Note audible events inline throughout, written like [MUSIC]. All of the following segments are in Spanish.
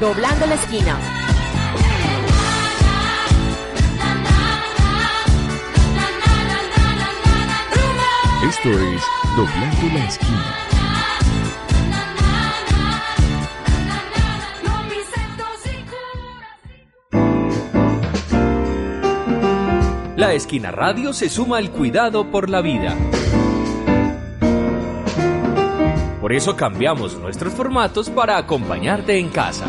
Doblando la esquina. Esto es Doblando la esquina. La Esquina Radio se suma al cuidado por la vida. Por eso cambiamos nuestros formatos para acompañarte en casa.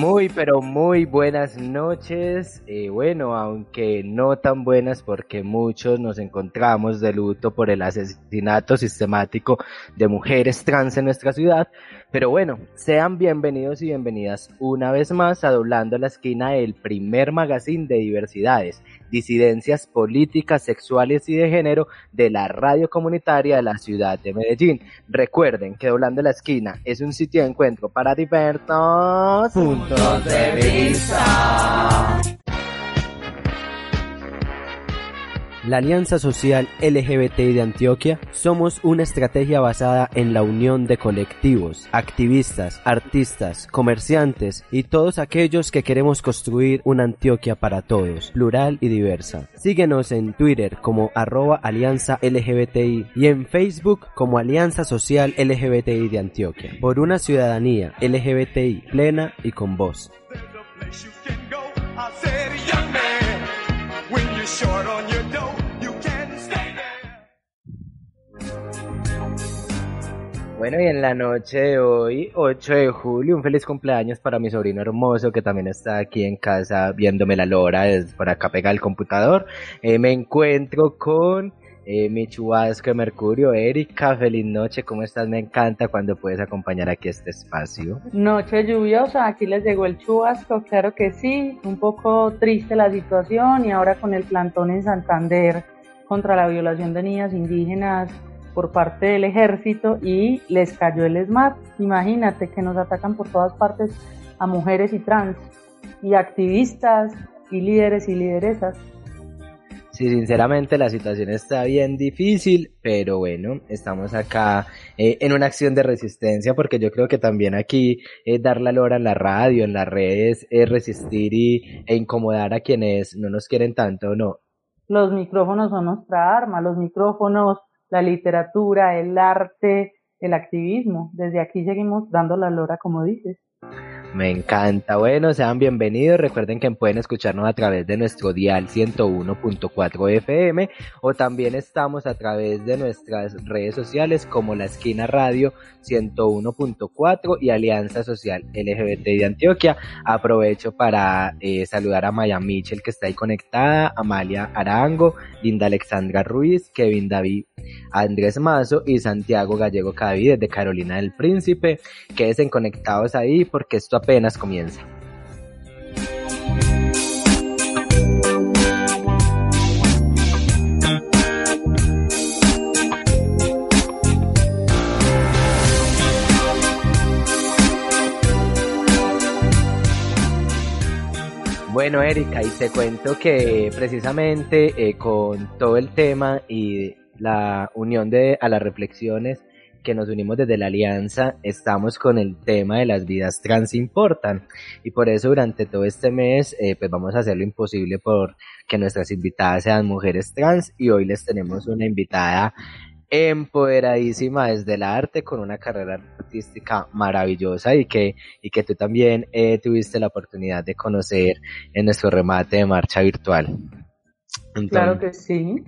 Muy, pero muy buenas noches. Eh, bueno, aunque no tan buenas porque muchos nos encontramos de luto por el asesinato sistemático de mujeres trans en nuestra ciudad. Pero bueno, sean bienvenidos y bienvenidas una vez más a Doblando la Esquina, el primer magazine de diversidades, disidencias políticas, sexuales y de género de la radio comunitaria de la ciudad de Medellín. Recuerden que Doblando la Esquina es un sitio de encuentro para diversos puntos de vista. La Alianza Social LGBTI de Antioquia somos una estrategia basada en la unión de colectivos, activistas, artistas, comerciantes y todos aquellos que queremos construir una Antioquia para todos, plural y diversa. Síguenos en Twitter como arroba Alianza LGBTI y en Facebook como Alianza Social LGBTI de Antioquia, por una ciudadanía LGBTI plena y con voz. Bueno, y en la noche de hoy, 8 de julio, un feliz cumpleaños para mi sobrino hermoso que también está aquí en casa viéndome la lora desde por acá pega el computador. Eh, me encuentro con eh, mi chubasco de Mercurio, Erika, feliz noche, ¿cómo estás? Me encanta cuando puedes acompañar aquí este espacio. Noche lluviosa, aquí les llegó el chubasco, claro que sí, un poco triste la situación y ahora con el plantón en Santander contra la violación de niñas indígenas por parte del ejército y les cayó el SMAT. Imagínate que nos atacan por todas partes a mujeres y trans y activistas y líderes y lideresas. Sí, sinceramente la situación está bien difícil, pero bueno, estamos acá eh, en una acción de resistencia porque yo creo que también aquí eh, dar la lora en la radio, en las redes, es resistir y, e incomodar a quienes no nos quieren tanto, ¿no? Los micrófonos son nuestra arma, los micrófonos la literatura, el arte, el activismo. Desde aquí seguimos dando la lora, como dices. Me encanta. Bueno, sean bienvenidos. Recuerden que pueden escucharnos a través de nuestro dial 101.4 FM o también estamos a través de nuestras redes sociales como La Esquina Radio 101.4 y Alianza Social LGBT de Antioquia. Aprovecho para eh, saludar a Maya Mitchell que está ahí conectada, Amalia Arango, Linda Alexandra Ruiz, Kevin David, Andrés Mazo y Santiago Gallego Cadavid de Carolina del Príncipe. Quédense conectados ahí porque esto apenas comienza. Bueno, Erika, y te cuento que precisamente eh, con todo el tema y la unión de a las reflexiones que nos unimos desde la alianza, estamos con el tema de las vidas trans importan. Y por eso durante todo este mes, eh, pues vamos a hacer lo imposible por que nuestras invitadas sean mujeres trans. Y hoy les tenemos una invitada empoderadísima desde el arte con una carrera artística maravillosa y que, y que tú también eh, tuviste la oportunidad de conocer en nuestro remate de marcha virtual. claro que sí.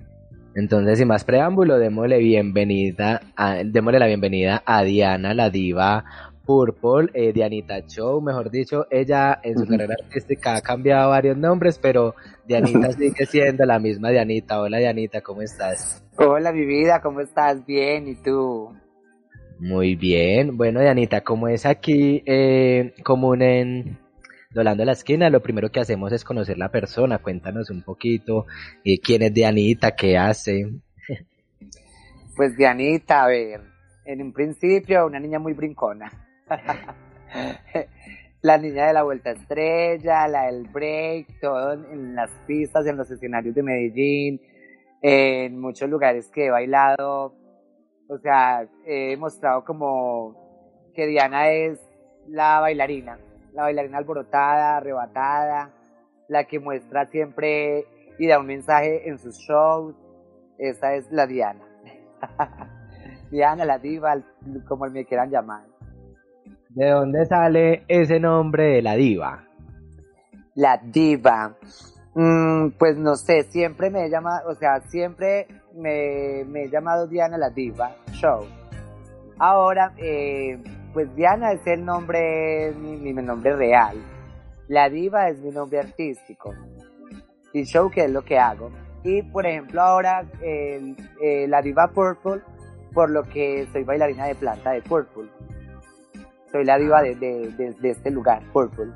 Entonces, sin más preámbulo, démosle bienvenida, a, démosle la bienvenida a Diana, la diva Purple, eh, Dianita Show, mejor dicho, ella en su carrera artística ha cambiado varios nombres, pero Dianita [LAUGHS] sigue siendo la misma Dianita. Hola Dianita, ¿cómo estás? Hola mi vida, ¿cómo estás? Bien, ¿y tú? Muy bien. Bueno, Dianita, como es aquí eh, común en Dolando la Esquina, lo primero que hacemos es conocer la persona. Cuéntanos un poquito eh, quién es Dianita, qué hace. [LAUGHS] Pues Dianita, a ver, en un principio una niña muy brincona. [LAUGHS] la niña de la vuelta estrella, la del break, todo en las pistas, en los escenarios de Medellín, en muchos lugares que he bailado. O sea, he mostrado como que Diana es la bailarina, la bailarina alborotada, arrebatada, la que muestra siempre y da un mensaje en sus shows. Esa es la Diana. [LAUGHS] Diana, la diva, como me quieran llamar. ¿De dónde sale ese nombre de la diva? La diva. Mm, pues no sé, siempre me he llamado, o sea, siempre me, he llamado Diana la diva show. Ahora, eh, pues Diana es el nombre, mi, nombre real. La diva es mi nombre artístico. Y show que es lo que hago. Y por ejemplo ahora eh, la diva Purple, por lo que soy bailarina de planta de Purple. Soy la diva de, este lugar, Purple.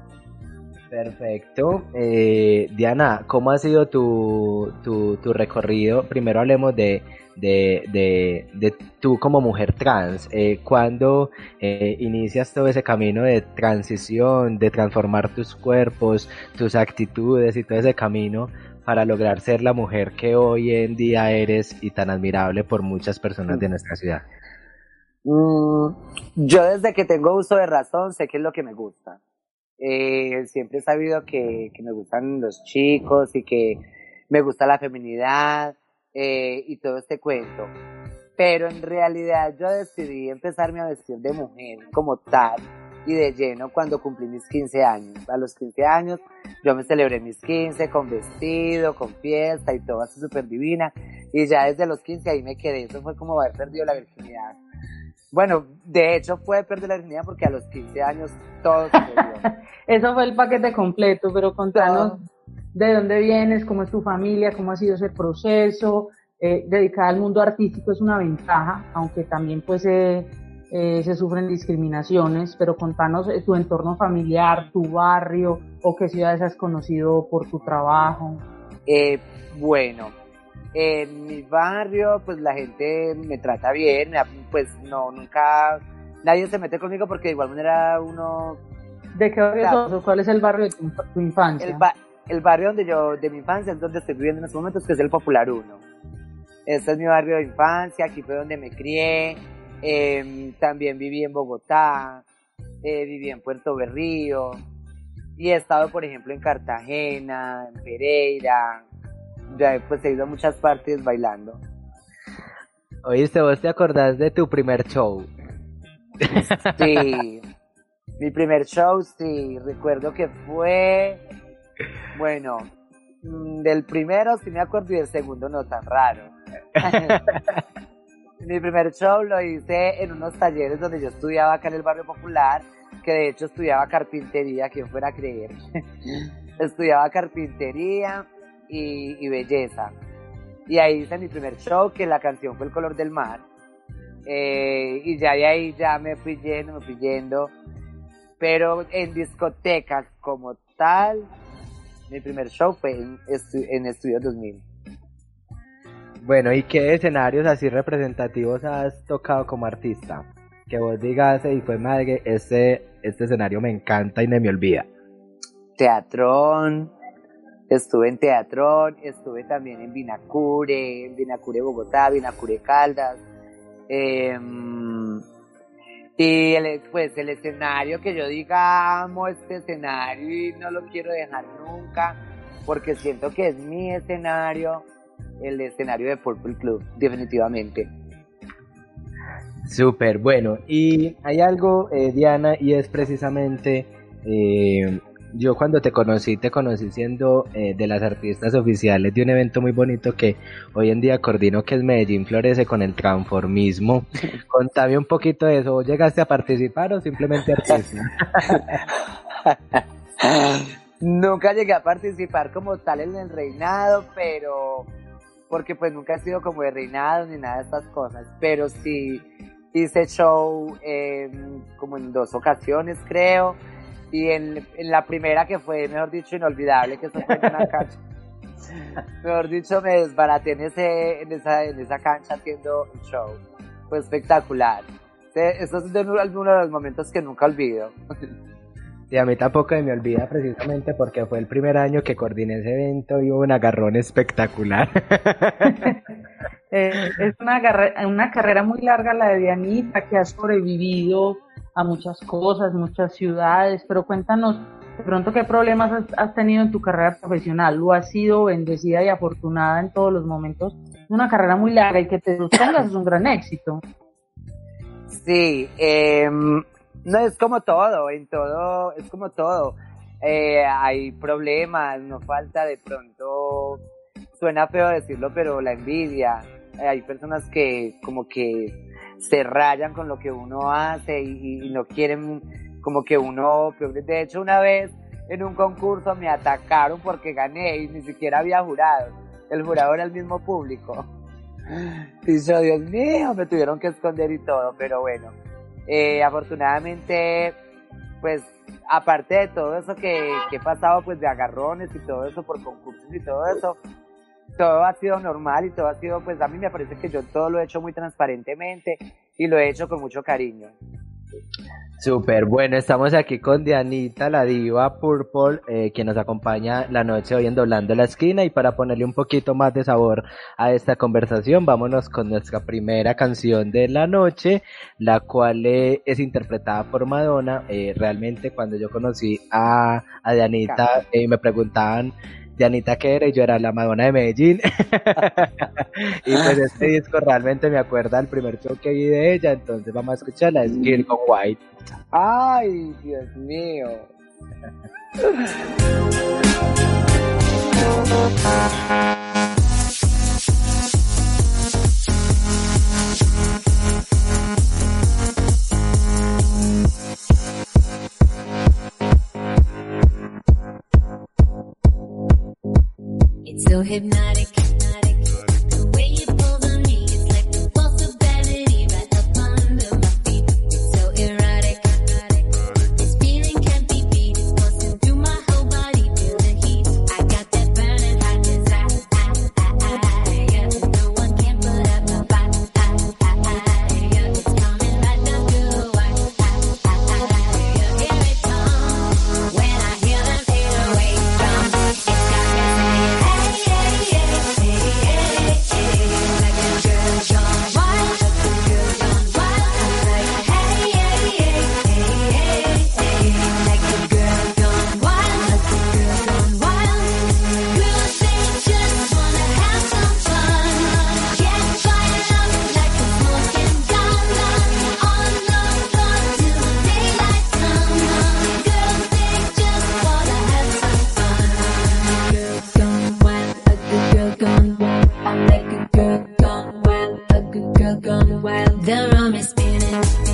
Perfecto. Eh, Diana, ¿cómo ha sido tu, tu, recorrido? Primero hablemos de, de, de, tú como mujer trans. Eh, ¿Cuándo eh, inicias todo ese camino de transición, de transformar tus cuerpos, tus actitudes y todo ese camino para lograr ser la mujer que hoy en día eres y tan admirable por muchas personas de nuestra ciudad? Mm, yo desde que tengo uso de razón sé qué es lo que me gusta. Eh, siempre he sabido que, me gustan los chicos y que me gusta la feminidad eh, y todo este cuento. Pero en realidad yo decidí empezarme a vestir de mujer como tal y de lleno cuando cumplí mis 15 años. A los 15 años yo me celebré mis 15 con vestido, con fiesta y todo así súper divina. Y ya desde los 15 ahí me quedé. Eso fue como haber perdido la virginidad. Bueno, de hecho fue perder la virginidad porque a los 15 años todo se [LAUGHS] perdió. Eso fue el paquete completo, pero contanos de dónde vienes, cómo es tu familia, cómo ha sido ese proceso. Eh, dedicada al mundo artístico es una ventaja, aunque también pues eh, eh, se sufren discriminaciones, pero contanos tu entorno familiar, tu barrio o qué ciudades has conocido por tu trabajo. bueno, en mi barrio, pues la gente me trata bien, pues no, nunca, nadie se mete conmigo porque de igual manera uno... ¿De qué barrio ¿Cuál es el barrio de tu, infancia? El, barrio donde yo, de mi infancia, es donde estoy viviendo en estos momentos, que es el Popular 1. Este es mi barrio de infancia, aquí fue donde me crié, em, también viví en Bogotá, eh, viví en Puerto Berrío, y he estado, por ejemplo, en Cartagena, en Pereira, ya pues he ido a muchas partes bailando. Oíste, ¿vos te acordás de tu primer show? Sí, [LAUGHS] mi primer show, sí, recuerdo que fue, bueno, mm, del primero sí me acuerdo y del segundo no tan raro. [LAUGHS] mi primer show lo hice en unos talleres donde yo estudiaba acá en el barrio popular, que de hecho estudiaba carpintería, quien fuera a creer. [LAUGHS] estudiaba carpintería y, belleza. Y ahí hice mi primer show, que la canción fue El color del mar. Eh, y ya de ahí ya me fui yendo, me fui yendo. Pero en discotecas como tal, mi primer show fue en, en Estudio 2000. Bueno, ¿y qué escenarios así representativos has tocado como artista? Que vos digas, y fue madre, este, este escenario me encanta y no me olvida. Teatrón, Estuve en Teatrón, estuve también en Vinacure, en Vinacure Bogotá, Vinacure Caldas. Em, y el, pues el escenario que yo diga amo este escenario y no lo quiero dejar nunca porque siento que es mi escenario, el escenario de Purple Club, definitivamente. Súper, bueno, y hay algo, eh, Diana, y es precisamente eh, yo cuando te conocí, te conocí siendo eh, de las artistas oficiales de un evento muy bonito que hoy en día coordino, que es Medellín Florece con el transformismo. [LAUGHS] Contame un poquito de eso. ¿Llegaste a participar o simplemente artista? [LAUGHS] nunca llegué a participar como tal en el reinado, pero porque pues nunca he sido como de reinado ni nada de estas cosas, pero sí hice show como en dos ocasiones creo, y en, la primera que fue, mejor dicho, inolvidable, que eso fue en una cancha. [LAUGHS] mejor dicho, me desbaraté en, ese, en, esa, en esa cancha haciendo un show. Fue espectacular. Esto es uno de los momentos que nunca olvido. Y a mí tampoco me olvida precisamente porque fue el primer año que coordiné ese evento y hubo un agarrón espectacular. [LAUGHS] Eh, es una, una carrera muy larga la de Dianita que ha sobrevivido a muchas cosas, muchas ciudades, pero cuéntanos de pronto qué problemas has, tenido en tu carrera profesional. ¿Lo has sido bendecida y afortunada en todos los momentos? Es una carrera muy larga y que te sostengas es un gran éxito. Sí, eh, no, es como todo, en todo, es como todo. Eh, hay problemas, no falta de pronto, suena feo decirlo, pero la envidia. hay personas que como que se rayan con lo que uno hace y, no quieren como que uno, de hecho una vez en un concurso me atacaron porque gané y ni siquiera había jurado. El jurado era el mismo público. Y yo, Dios mío, me tuvieron que esconder y todo, pero bueno, eh, afortunadamente, pues aparte de todo eso que, que, he pasado, pues de agarrones y todo eso por concursos y todo eso, todo ha sido normal y todo ha sido, pues a mí me parece que yo todo lo he hecho muy transparentemente y lo he hecho con mucho cariño. Súper, bueno, estamos aquí con Dianita, la diva Purple, eh, que nos acompaña la noche hoy en Doblando la Esquina y para ponerle un poquito más de sabor a esta conversación, vámonos con nuestra primera canción de la noche, la cual eh, es interpretada por Madonna. Eh, realmente cuando yo conocí a, a Dianita me preguntaban de Anita que y yo era la Madonna de Medellín. [LAUGHS] y pues este disco realmente me acuerda del primer show que vi de ella, entonces vamos a escucharla, es Girl con White. Ay, Dios mío. [LAUGHS] so hypnotic. girl gone wild, the room is spinning.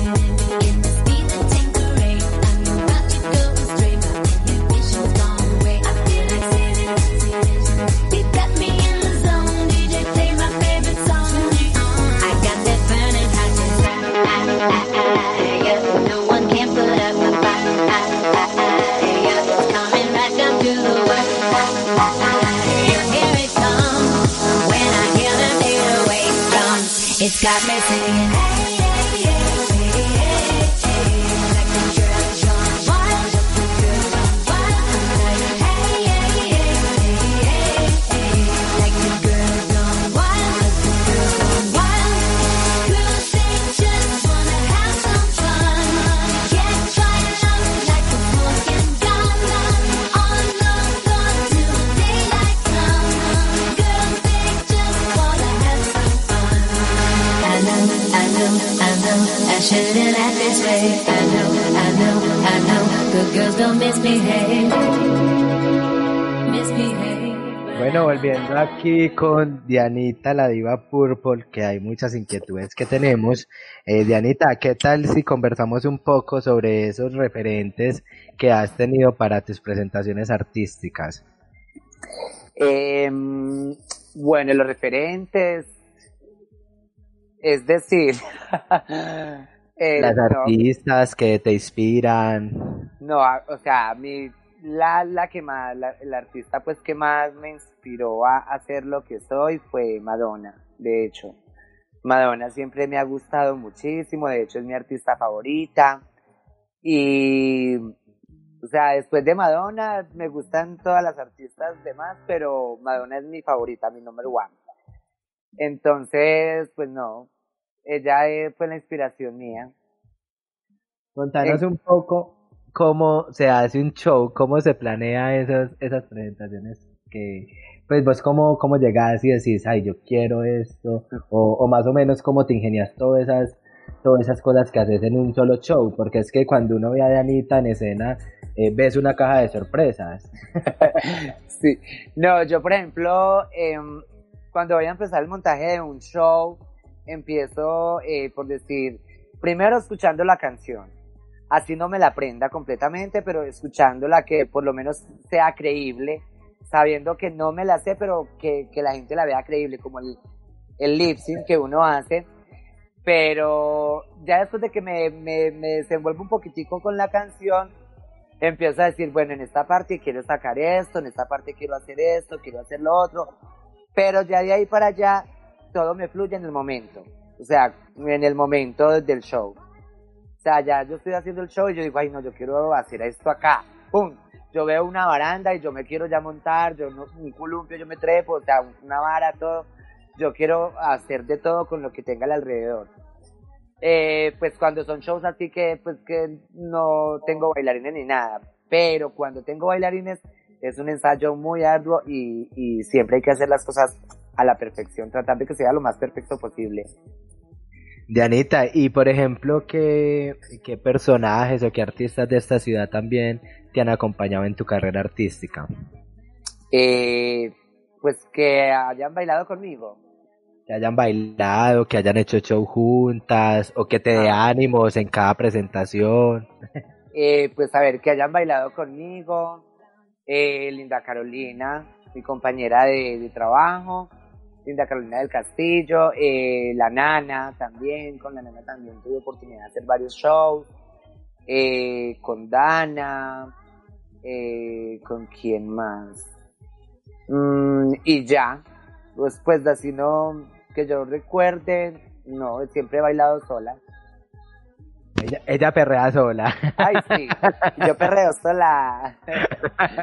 This way. I know, I know, I know. Girls don't Bueno, volviendo aquí con Dianita, la diva Purple, que hay muchas inquietudes que tenemos. Eh, Dianita, ¿qué tal si conversamos un poco sobre esos referentes que has tenido para tus presentaciones artísticas? Eh, bueno, los referentes, es decir, [LAUGHS] eh, Las no, artistas que te inspiran. no, o sea, a mí la, la que más, la, el artista pues que más me inspiró a hacer lo que soy fue Madonna, de hecho. Madonna siempre me ha gustado muchísimo, de hecho es mi artista favorita. Y, o sea, después de Madonna me gustan todas las artistas demás, pero Madonna es mi favorita, mi número one. Entonces, pues no, ella eh, fue la inspiración mía. Contanos Eh. un poco cómo se hace un show, cómo se planea esas, esas presentaciones que, pues vos cómo, cómo llegás y decís, ay, yo quiero esto, o, o más o menos cómo te ingenias todas esas, todas esas cosas que haces en un solo show, porque es que cuando uno ve a Anita en escena, eh, ves una caja de sorpresas. [LAUGHS] Sí, no, yo por ejemplo, em, cuando voy a empezar el montaje de un show, empiezo eh, por decir, primero escuchando la canción, así no me la aprenda completamente, pero escuchándola que por lo menos sea creíble, sabiendo que no me la sé, pero que, que la gente la vea creíble, como el, el lip sync que uno hace. Pero ya después de que me, me, me desenvuelvo un poquitico con la canción, empiezo a decir, bueno, en esta parte quiero sacar esto, en esta parte quiero hacer esto, quiero hacer lo otro, pero ya de ahí para allá todo me fluye en el momento, o sea, en el momento del show. O sea, ya yo estoy haciendo el show y yo digo, ay no, yo quiero hacer esto acá, ¡pum! Yo veo una baranda y yo me quiero ya montar, yo no, un columpio yo me trepo, o sea, una vara, todo. Yo quiero hacer de todo con lo que tenga al alrededor. Eh, pues cuando son shows así que pues que no tengo bailarines ni nada, pero cuando tengo bailarines es un ensayo muy arduo y, y siempre hay que hacer las cosas a la perfección, tratar de que sea lo más perfecto posible. Dianita, y por ejemplo, ¿qué, ¿qué personajes o qué artistas de esta ciudad también te han acompañado en tu carrera artística? Eh, pues que hayan bailado conmigo. Que hayan bailado, que hayan hecho show juntas, o que te dé Ah. ánimos en cada presentación. Eh, pues a ver, que hayan bailado conmigo, eh, Linda Carolina, mi compañera de, de trabajo, Linda Carolina del Castillo, eh, la Nana también, con la Nana también tuve oportunidad de hacer varios shows, eh, con Dana, eh, con quién más, Mm, y ya, pues, pues así no, que yo recuerde, no, siempre he bailado sola. Ella, ella perrea sola. Ay, sí, yo perreo sola.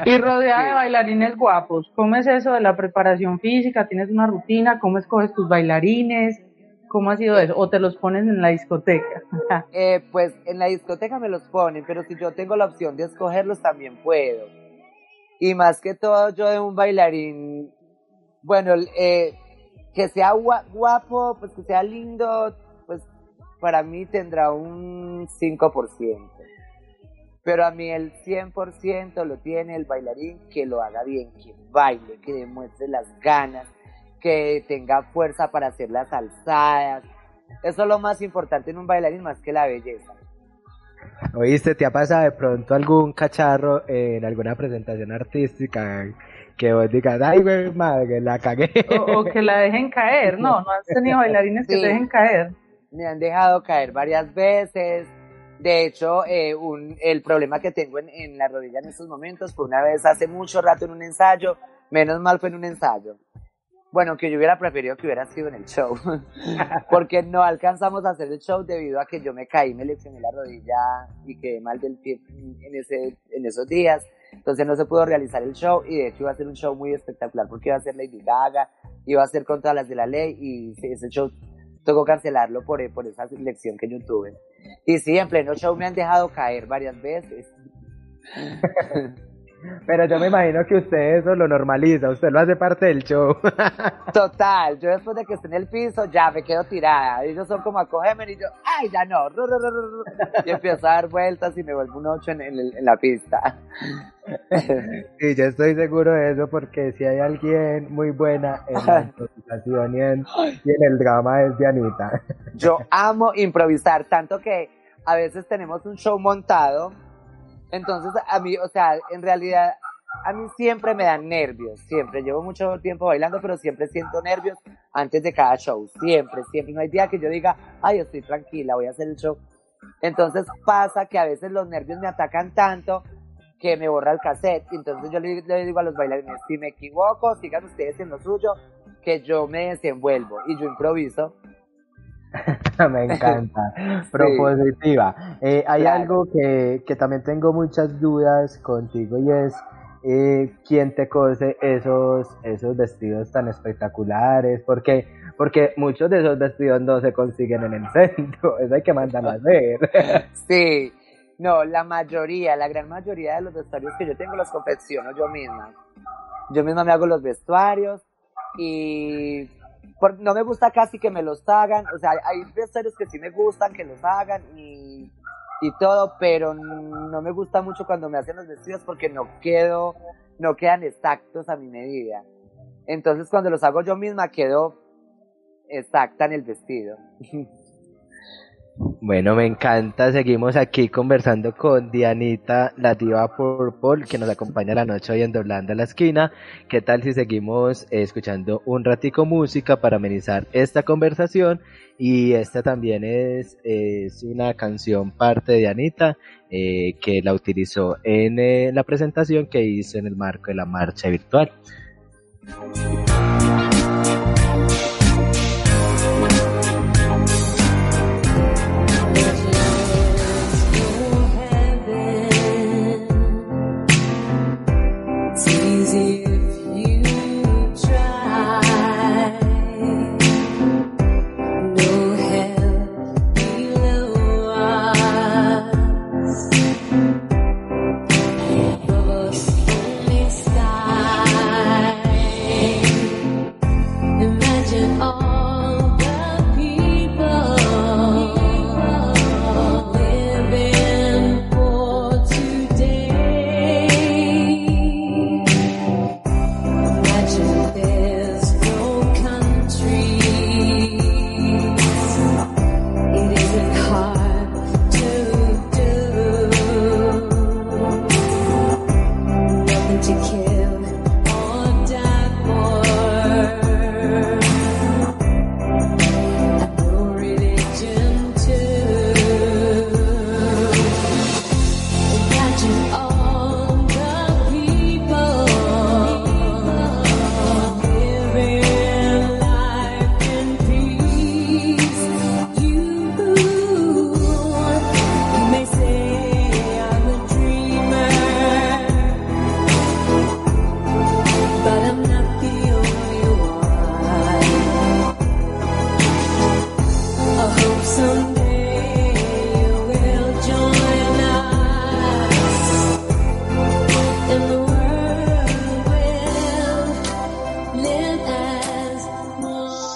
Y rodeada de bailarines guapos, ¿cómo es eso de la preparación física? ¿Tienes una rutina? ¿Cómo escoges tus bailarines? ¿Cómo ha sido eso? ¿O te los pones en la discoteca? [LAUGHS] Eh, pues en la discoteca me los ponen, pero si yo tengo la opción de escogerlos también puedo. Y más que todo yo de un bailarín, bueno, eh, que sea gua- guapo, pues que sea lindo, para mí tendrá un 5%. Pero a mí el 100% lo tiene el bailarín que lo haga bien, que baile, que demuestre las ganas, que tenga fuerza para hacer las alzadas. Eso es lo más importante en un bailarín más que la belleza. ¿Oíste? ¿Te ha pasado de pronto algún cacharro en alguna presentación artística que vos digas, ay, güey, madre, la cagué? O, o que la dejen caer, no, no has tenido [LAUGHS] bailarines que te dejen caer. Me han dejado caer varias veces. De hecho, eh, el problema que tengo en, en la rodilla en estos momentos fue una vez hace mucho rato en un ensayo, menos mal fue en un ensayo. Bueno, que yo hubiera preferido que hubiera sido en el show, [LAUGHS] porque no alcanzamos a hacer el show debido a que yo me caí, me lesioné la rodilla y quedé mal del pie en, ese, en esos días. Entonces no se pudo realizar el show y de hecho iba a ser un show muy espectacular porque iba a ser Lady Gaga, iba a ser con todas las de la ley y ese show tocó cancelarlo por, por esa lección que yo tuve. Y sí, en pleno show me han dejado caer varias veces. [LAUGHS] Pero yo me imagino que usted eso lo normaliza, usted lo hace parte del show. [LAUGHS] Total, yo después de que esté en el piso ya me quedo tirada. Ellos son como acógeme y yo, ay, ya no. Y empiezo a dar vueltas y me vuelvo un ocho en, en en la pista. Y yo estoy seguro de eso porque si hay alguien muy buena en la improvisación y en, y en el drama es Dianita. Yo [LAUGHS] amo improvisar, tanto que a veces tenemos un show montado. Entonces, a mí, o sea, en realidad, a mí siempre me dan nervios, siempre. Llevo mucho tiempo bailando, pero siempre siento nervios antes de cada show. Siempre, siempre. No hay día que yo diga, ay, estoy tranquila, voy a hacer el show. Entonces pasa que a veces los nervios me atacan tanto que me borra el cassette. Entonces yo le, digo a los bailarines, si me equivoco, sigan ustedes en lo suyo, que yo me desenvuelvo y yo improviso. [LAUGHS] Me encanta. [LAUGHS] Propositiva. Eh, hay Claro. algo que, que también tengo muchas dudas contigo y es eh, quién te cose esos, esos vestidos tan espectaculares, porque, porque muchos de esos vestidos no se consiguen en el centro, [LAUGHS] eso hay que mandarlo a hacer. Sí, no, la mayoría, la gran mayoría de los vestuarios que yo tengo los confecciono yo misma. Yo misma me hago los vestuarios y por- no me gusta casi que me los hagan, o sea, hay vestuarios que sí me gustan que los hagan y, y todo, pero no me gusta mucho cuando me hacen los vestidos porque no quedo, no quedan exactos a mi medida. Entonces cuando los hago yo misma quedo exacta en el vestido. [LAUGHS] Bueno, me encanta. Seguimos aquí conversando con Dianita, la diva Purple, que nos acompaña la noche hoy en Doblando la Esquina. ¿Qué tal si seguimos eh, escuchando un ratico música para amenizar esta conversación? Y esta también es, es una canción parte de Dianita, eh, que la utilizó en eh, la presentación que hizo en el marco de la marcha virtual.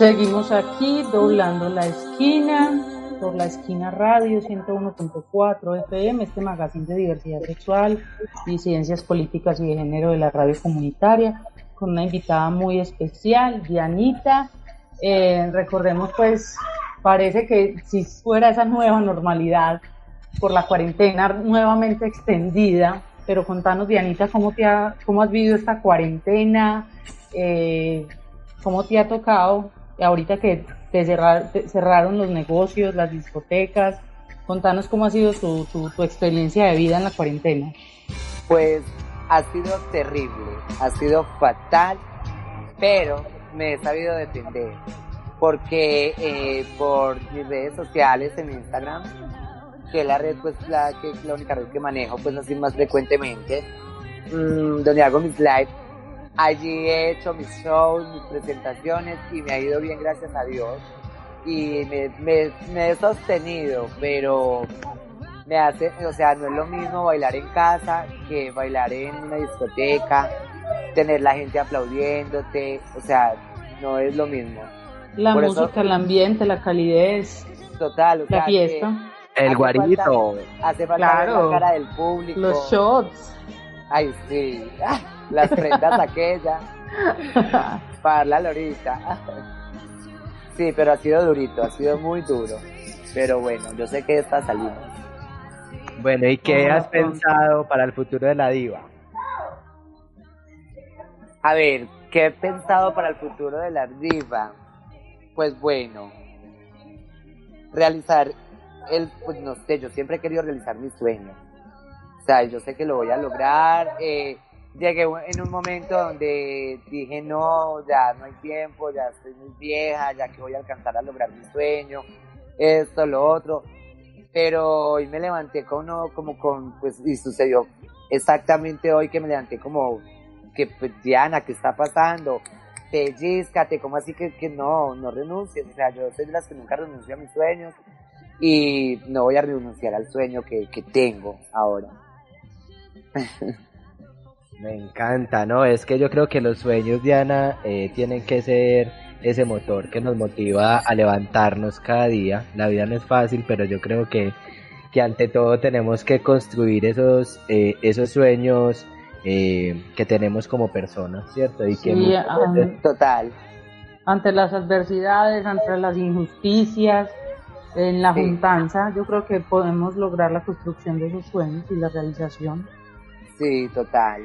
Seguimos aquí doblando la esquina por la esquina radio 101.4 FM, este magazine de diversidad sexual, disidencias políticas y de género de la radio comunitaria, con una invitada muy especial, Dianita. Eh, recordemos pues, parece que si fuera esa nueva normalidad por la cuarentena nuevamente extendida, pero contanos Dianita, ¿cómo, te ha, cómo has vivido esta cuarentena? Eh, ¿Cómo te ha tocado ahorita que te, cerrar- cerraron los negocios, las discotecas? Contanos cómo ha sido tu, experiencia de vida en la cuarentena. Pues ha sido terrible, ha sido fatal, pero me he sabido defender. Porque eh, por mis redes sociales, en Instagram, que es la red, pues la, que la única red que manejo, pues así más frecuentemente, mm, donde hago mis lives, allí he hecho mis shows, mis presentaciones y me ha ido bien, gracias a Dios. Y me, me, me he sostenido, pero me hace, o sea, no es lo mismo bailar en casa que bailar en una discoteca, tener la gente aplaudiéndote, o sea, no es lo mismo. La Por eso- música, el ambiente, la calidez, Total, o sea, la que fiesta, El guarito. falta- hace falta Claro. la cara del público. los shots. Ay, sí, [LAUGHS] las prendas aquellas, [LAUGHS] para la lorita. Sí, pero ha sido durito, ha sido muy duro. Pero bueno, yo sé que esta salimos. Bueno, ¿y qué has pensado para el futuro de la diva? A ver, ¿qué he pensado para el futuro de la diva? Pues bueno, realizar el, pues no sé, yo siempre he querido realizar mis sueños. O sea, yo sé que lo voy a lograr. eh, llegué en un momento donde dije, no, ya no hay tiempo, ya estoy muy vieja, ya que voy a alcanzar a lograr mi sueño, esto, lo otro. Pero hoy me levanté con, como con, pues, y sucedió exactamente hoy que me levanté como, que pues, Diana, ¿qué está pasando? Pellizcate, ¿cómo así que, que no, no renuncies? O sea, yo soy de las que nunca renuncio a mis sueños y no voy a renunciar al sueño que, que tengo ahora. [LAUGHS] Me encanta, ¿no? Es que yo creo que los sueños, Diana, eh, tienen que ser ese motor que nos motiva a levantarnos cada día. La vida no es fácil, pero yo creo que, que ante todo tenemos que construir esos, eh, esos sueños eh, que tenemos como personas, ¿cierto? Y que Sí, Total. ante las adversidades, ante las injusticias, en la Sí. juntanza, yo creo que podemos lograr la construcción de esos sueños y la realización. Sí, total.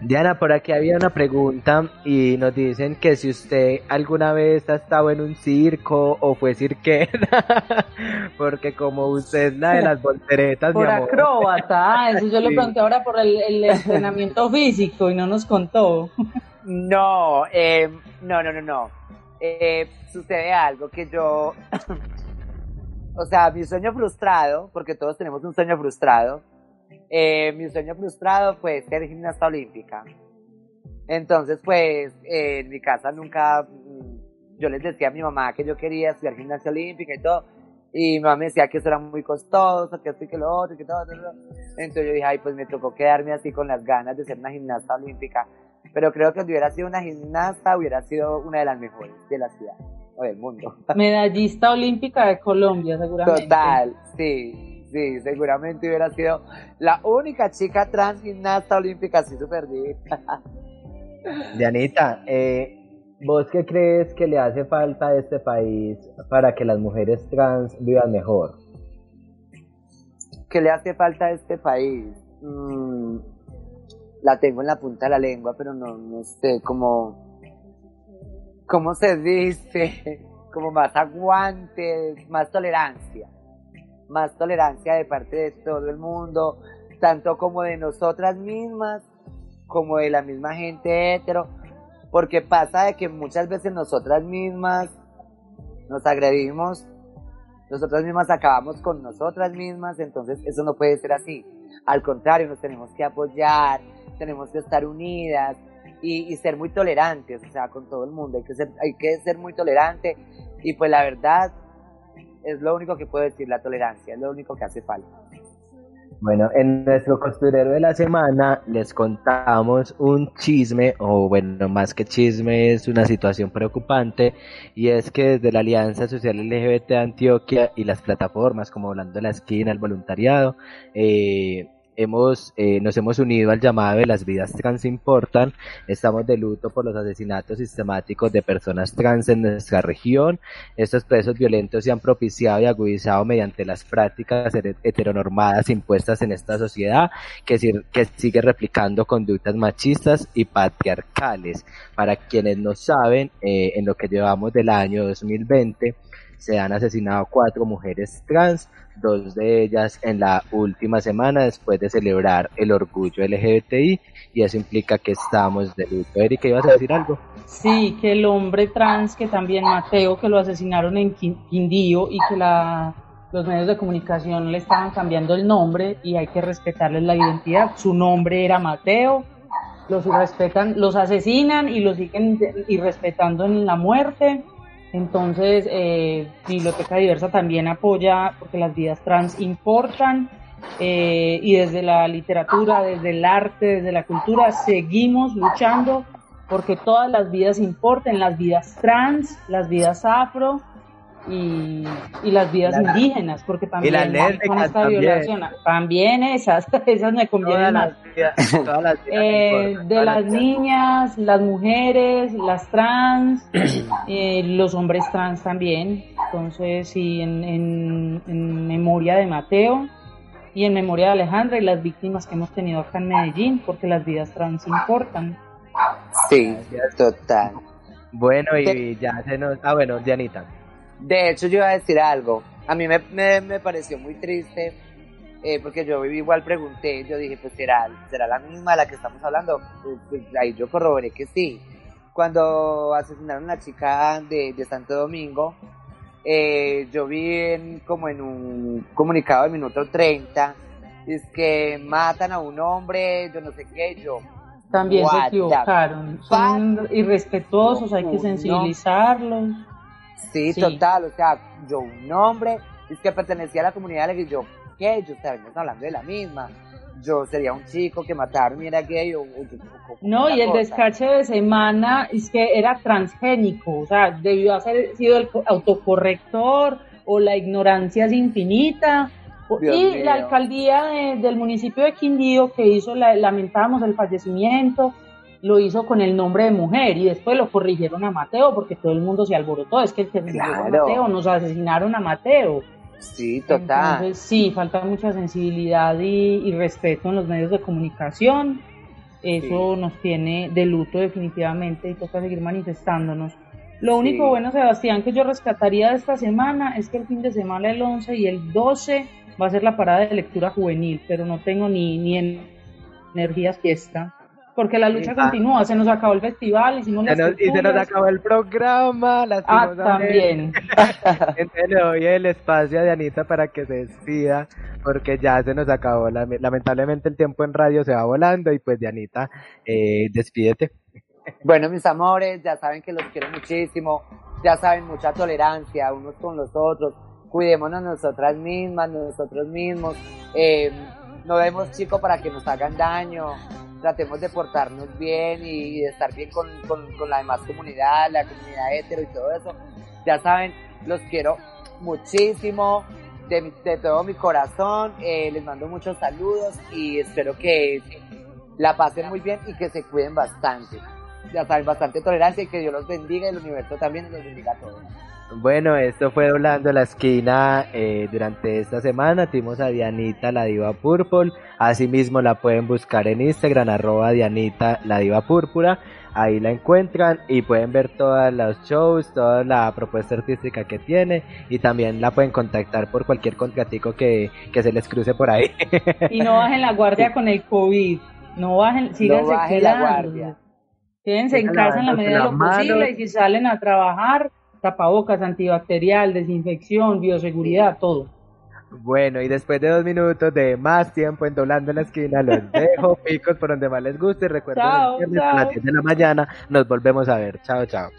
Diana, por aquí había una pregunta y nos dicen que si usted alguna vez ha estado en un circo o fue cirquera, [LAUGHS] porque como usted es la de las volteretas, Por mi amor. acróbata, eso yo lo Sí. pregunté ahora por el, el entrenamiento físico y no nos contó. No, eh, no, no, no, no. Eh, sucede algo que yo, [LAUGHS] o sea, mi sueño frustrado, porque todos tenemos un sueño frustrado, eh, mi sueño frustrado fue ser gimnasta olímpica. Entonces, pues, eh, en mi casa nunca, mm, yo les decía a mi mamá que yo quería estudiar gimnasia olímpica y todo, y mi mamá me decía que eso era muy costoso, que esto y que lo otro, que todo, todo, todo. Entonces yo dije, ay, pues me tocó quedarme así con las ganas de ser una gimnasta olímpica. Pero creo que si hubiera sido una gimnasta, hubiera sido una de las mejores de la ciudad o del mundo. Medallista olímpica de Colombia, seguramente. Total, sí, sí, seguramente hubiera sido la única chica trans gimnasta olímpica así súper divina. [LAUGHS] Dianita, eh, ¿vos qué crees que le hace falta a este país para que las mujeres trans vivan mejor? ¿Qué le hace falta a este país? Mm, la tengo en la punta de la lengua, pero no, no sé cómo, cómo se dice, [LAUGHS] como más aguante, más tolerancia, más tolerancia de parte de todo el mundo, tanto como de nosotras mismas, como de la misma gente hetero, porque pasa de que muchas veces nosotras mismas nos agredimos, nosotras mismas acabamos con nosotras mismas, entonces eso no puede ser así. Al contrario, nos tenemos que apoyar, tenemos que estar unidas y, y ser muy tolerantes, o sea, con todo el mundo. Hay que ser, hay que ser muy tolerante y pues la verdad es lo único que puedo decir, la tolerancia, es lo único que hace falta. Bueno, en nuestro costurero de la semana les contamos un chisme, o bueno, más que chisme, es una situación preocupante, y es que desde la Alianza Social LGBT de Antioquia y las plataformas como Hablando de la Esquina, el voluntariado, eh, hemos, eh, nos hemos unido al llamado de las vidas trans importan, estamos de luto por los asesinatos sistemáticos de personas trans en nuestra región, estos presos violentos se han propiciado y agudizado mediante las prácticas heter- heteronormadas impuestas en esta sociedad que sigue replicando conductas machistas y patriarcales. Para quienes no saben, eh, en lo que llevamos del año 2020 se han asesinado cuatro mujeres trans, dos de ellas en la última semana después de celebrar el orgullo LGBTI y eso implica que estamos de luto. Erika, ¿ibas a decir algo? Sí, que el hombre trans, que también Mateo, que lo asesinaron en Quin- Quindío y que la, los medios de comunicación le estaban cambiando el nombre y hay que respetarles la identidad. Su nombre era Mateo, los respetan, los asesinan y los siguen de- y respetando en la muerte. Entonces, eh, Biblioteca Diversa también apoya porque las vidas trans importan eh, y desde la literatura, desde el arte, desde la cultura, seguimos luchando porque todas las vidas importen, las vidas trans, las vidas afro y, y las vidas indígenas, porque también las con esta también. violación, también esas, [LAUGHS] esas me convienen Todas más. las vidas, todas las vidas Eh, importan, de todas las niñas, las mujeres, las trans, [COUGHS] eh, los hombres trans también. Entonces, sí, en, en- en memoria de Mateo y en memoria de Alejandra y las víctimas que hemos tenido acá en Medellín, porque las vidas trans importan. Sí, total. Bueno, y ya se nos... Ah, bueno, Dianita. De hecho, yo iba a decir algo. A mí me, me, me pareció muy triste, eh, porque yo igual pregunté, yo dije, pues será, será la misma de la que estamos hablando. Pues, pues, ahí yo corroboré que sí. Cuando asesinaron a la chica de, de Santo Domingo, eh, yo vi en- como en un comunicado del minuto 30, es que matan a un hombre, yo no sé qué, yo. También What se equivocaron. Son irrespetuosos, hay que No. Sí, Sí. total, o sea, yo un hombre, es que pertenecía a la comunidad y yo, ¿qué? Yo estábamos hablando de la misma. Yo sería un chico que mataron y era gay o, o o- No, y el cosa. descache de semana es que era transgénico, o sea, debió haber sido el co- autocorrector o la ignorancia es infinita. Dios y mío. la alcaldía de- del municipio de Quindío, que hizo, la, lamentamos el fallecimiento, lo hizo con el nombre de mujer y después lo corrigieron a Mateo porque todo el mundo se alborotó. Es que el que Claro. a Mateo, nos asesinaron a Mateo. Sí, total. Entonces, sí, falta mucha sensibilidad y, y respeto en los medios de comunicación. Eso nos tiene de luto definitivamente y toca seguir manifestándonos. Lo único Sí. bueno, Sebastián, que yo rescataría de esta semana es que el fin de semana, el 11 y el 12, va a ser la parada de lectura juvenil, pero no tengo ni, ni en- energías fiesta. Porque la lucha Ah. continúa, se nos acabó el festival, hicimos Se las nos- y se nos acabó el programa, Ah, lastimosamente. también. [LAUGHS] Entonces le doy el espacio a Dianita para que se despida, porque ya se nos acabó. Lame- Lamentablemente el tiempo en radio se va volando y pues Dianita, eh, despídete. Bueno, mis amores, ya saben que los quiero muchísimo, ya saben, mucha tolerancia unos con los otros, cuidémonos nosotras mismas, nosotros mismos, eh, no demos chicos para que nos hagan daño, tratemos de portarnos bien y, de estar bien con, con, la demás comunidad, la comunidad hetero y todo eso. Ya saben, los quiero muchísimo, de, de todo mi corazón, eh, les mando muchos saludos y espero que la pasen muy bien y que se cuiden bastante. Ya saben, bastante tolerancia y que Dios los bendiga y el universo también los bendiga a todos. Bueno, esto fue Doblando la Esquina eh, durante esta semana. Tuvimos a Dianita, la diva purple. Asimismo la pueden buscar en Instagram, arroba Dianita, la diva púrpura. Ahí la encuentran y pueden ver todos los shows, toda la propuesta artística que tiene. Y también la pueden contactar por cualquier contratico que, que se les cruce por ahí. [LAUGHS] Y no bajen la guardia con el COVID. No bajen, síganse bajen la guardia. Quédense en casa en la medida de lo posible y si salen a trabajar, tapabocas, antibacterial, desinfección, bioseguridad, todo. Bueno, y después de dos minutos de más tiempo en Doblando la Esquina, los [LAUGHS] dejo picos por donde más les guste. Recuerden, Chao, el viernes a las 10 de la mañana nos volvemos a ver. Chao, chao.